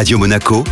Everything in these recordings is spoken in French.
Radio Monaco,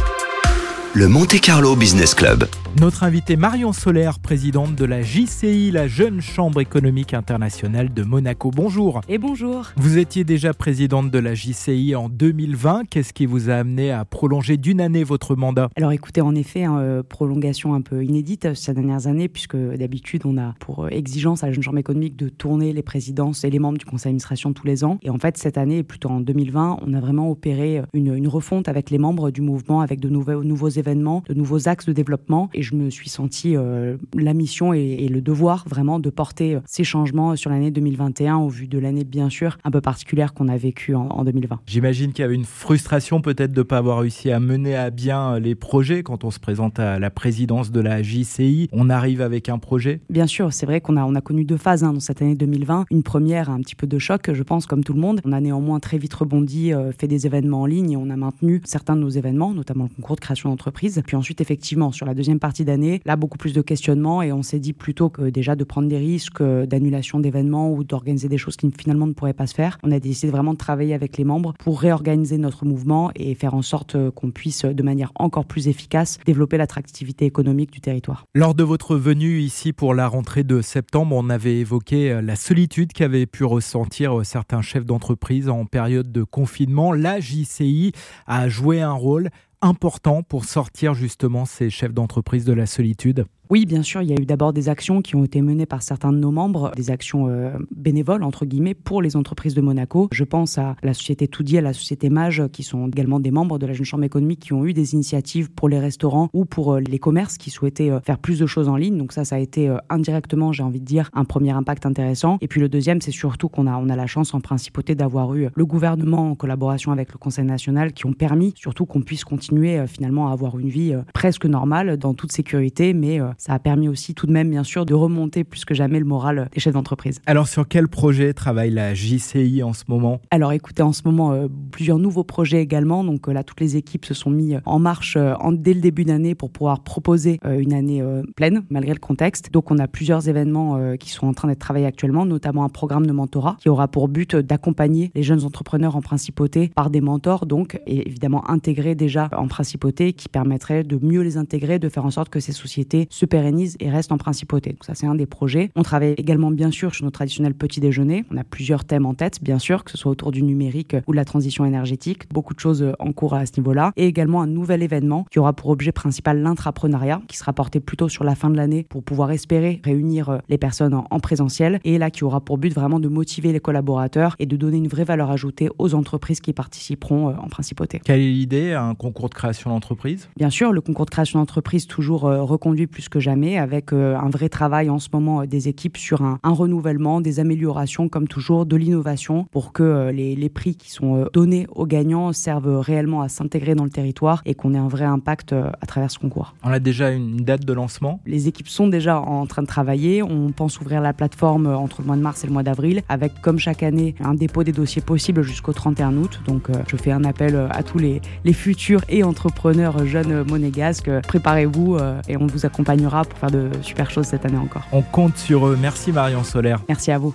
le Monte Carlo Business Club. Notre invité Marion Solaire, présidente de la JCI, la Jeune Chambre économique internationale de Monaco. Bonjour. Et bonjour. Vous étiez déjà présidente de la JCI en 2020. Qu'est-ce qui vous a amené à prolonger d'une année votre mandat? Alors écoutez, en effet, hein, euh, prolongation un peu inédite ces dernières années, puisque d'habitude on a pour euh, exigence à la Jeune Chambre économique de tourner les présidences et les membres du conseil d'administration tous les ans. Et en fait, cette année, plutôt en 2020, on a vraiment opéré une, une refonte avec les membres du mouvement, avec de nouveaux, nouveaux événements, de nouveaux axes de développement. Et je me suis senti euh, la mission et, le devoir vraiment de porter euh, ces changements sur l'année 2021 au vu de l'année bien sûr un peu particulière qu'on a vécue en, 2020. J'imagine qu'il y avait une frustration peut-être de ne pas avoir réussi à mener à bien euh, les projets quand on se présente à la présidence de la JCI. On arrive avec un projet? Bien sûr, c'est vrai qu'on a, on a connu deux phases hein, dans cette année 2020. Une première, un petit peu de choc, je pense, comme tout le monde. On a néanmoins très vite rebondi, fait des événements en ligne et on a maintenu certains de nos événements, notamment le concours de création d'entreprise. Puis ensuite, effectivement, sur la deuxième partie d'année, là, beaucoup plus de questionnements et on s'est dit plutôt que déjà de prendre des risques d'annulation d'événements ou d'organiser des choses qui finalement ne pourraient pas se faire, on a décidé vraiment de travailler avec les membres pour réorganiser notre mouvement et faire en sorte qu'on puisse de manière encore plus efficace développer l'attractivité économique du territoire. Lors de votre venue ici pour la rentrée de septembre, on avait évoqué la solitude qu'avaient pu ressentir certains chefs d'entreprise en période de confinement. La JCI a joué un rôle important pour sortir justement ces chefs d'entreprise de la solitude? Oui, bien sûr, il y a eu d'abord des actions qui ont été menées par certains de nos membres, des actions euh, bénévoles, entre guillemets, pour les entreprises de Monaco. Je pense à la société Toudi, à la société Mage, qui sont également des membres de la Jeune Chambre économique, qui ont eu des initiatives pour les restaurants ou pour euh, les commerces qui souhaitaient euh, faire plus de choses en ligne. Donc ça, ça a été indirectement, j'ai envie de dire, un premier impact intéressant. Et puis le deuxième, c'est surtout qu'on a, on a la chance en principauté d'avoir eu le gouvernement en collaboration avec le Conseil national qui ont permis surtout qu'on puisse continuer finalement à avoir une vie presque normale dans toute sécurité, mais ça a permis aussi tout de même, bien sûr, de remonter plus que jamais le moral des chefs d'entreprise. Alors, sur quel projet travaille la JCI en ce moment? Alors, écoutez, en ce moment, euh, plusieurs nouveaux projets également. Donc euh, là, toutes les équipes se sont mis en marche euh, en, dès le début d'année pour pouvoir proposer une année pleine, malgré le contexte. Donc, on a plusieurs événements qui sont en train d'être travaillés actuellement, notamment un programme de mentorat qui aura pour but d'accompagner les jeunes entrepreneurs en principauté par des mentors, donc, et évidemment intégrés déjà en principauté, qui permettrait de mieux les intégrer, de faire en sorte que ces sociétés se pérennisent et reste en principauté. Donc ça, c'est un des projets. On travaille également, bien sûr, sur nos traditionnels petits déjeuners. On a plusieurs thèmes en tête, bien sûr, que ce soit autour du numérique ou de la transition énergétique. Beaucoup de choses en cours à ce niveau-là. Et également un nouvel événement qui aura pour objet principal l'intrapreneuriat, qui sera porté plutôt sur la fin de l'année pour pouvoir espérer réunir euh, les personnes en, présentiel. Et là, qui aura pour but vraiment de motiver les collaborateurs et de donner une vraie valeur ajoutée aux entreprises qui participeront euh, en principauté. Quelle est l'idée Un concours de création d'entreprise? Bien sûr, le concours de création d'entreprise toujours euh, reconduit plus que jamais avec euh, un vrai travail en ce moment euh, des équipes sur un, renouvellement, des améliorations comme toujours, de l'innovation pour que euh, les, prix qui sont donnés aux gagnants servent réellement à s'intégrer dans le territoire et qu'on ait un vrai impact à travers ce concours. On a déjà une date de lancement Les équipes sont déjà en train de travailler. On pense ouvrir la plateforme entre le mois de mars et le mois d'avril avec comme chaque année un dépôt des dossiers possible jusqu'au 31 août. Donc je fais un appel à tous les, les futurs et entrepreneurs jeunes monégasques. Préparez-vous et on vous accompagnera pour faire de super choses cette année encore. On compte sur eux. Merci Marion Solaire. Merci à vous.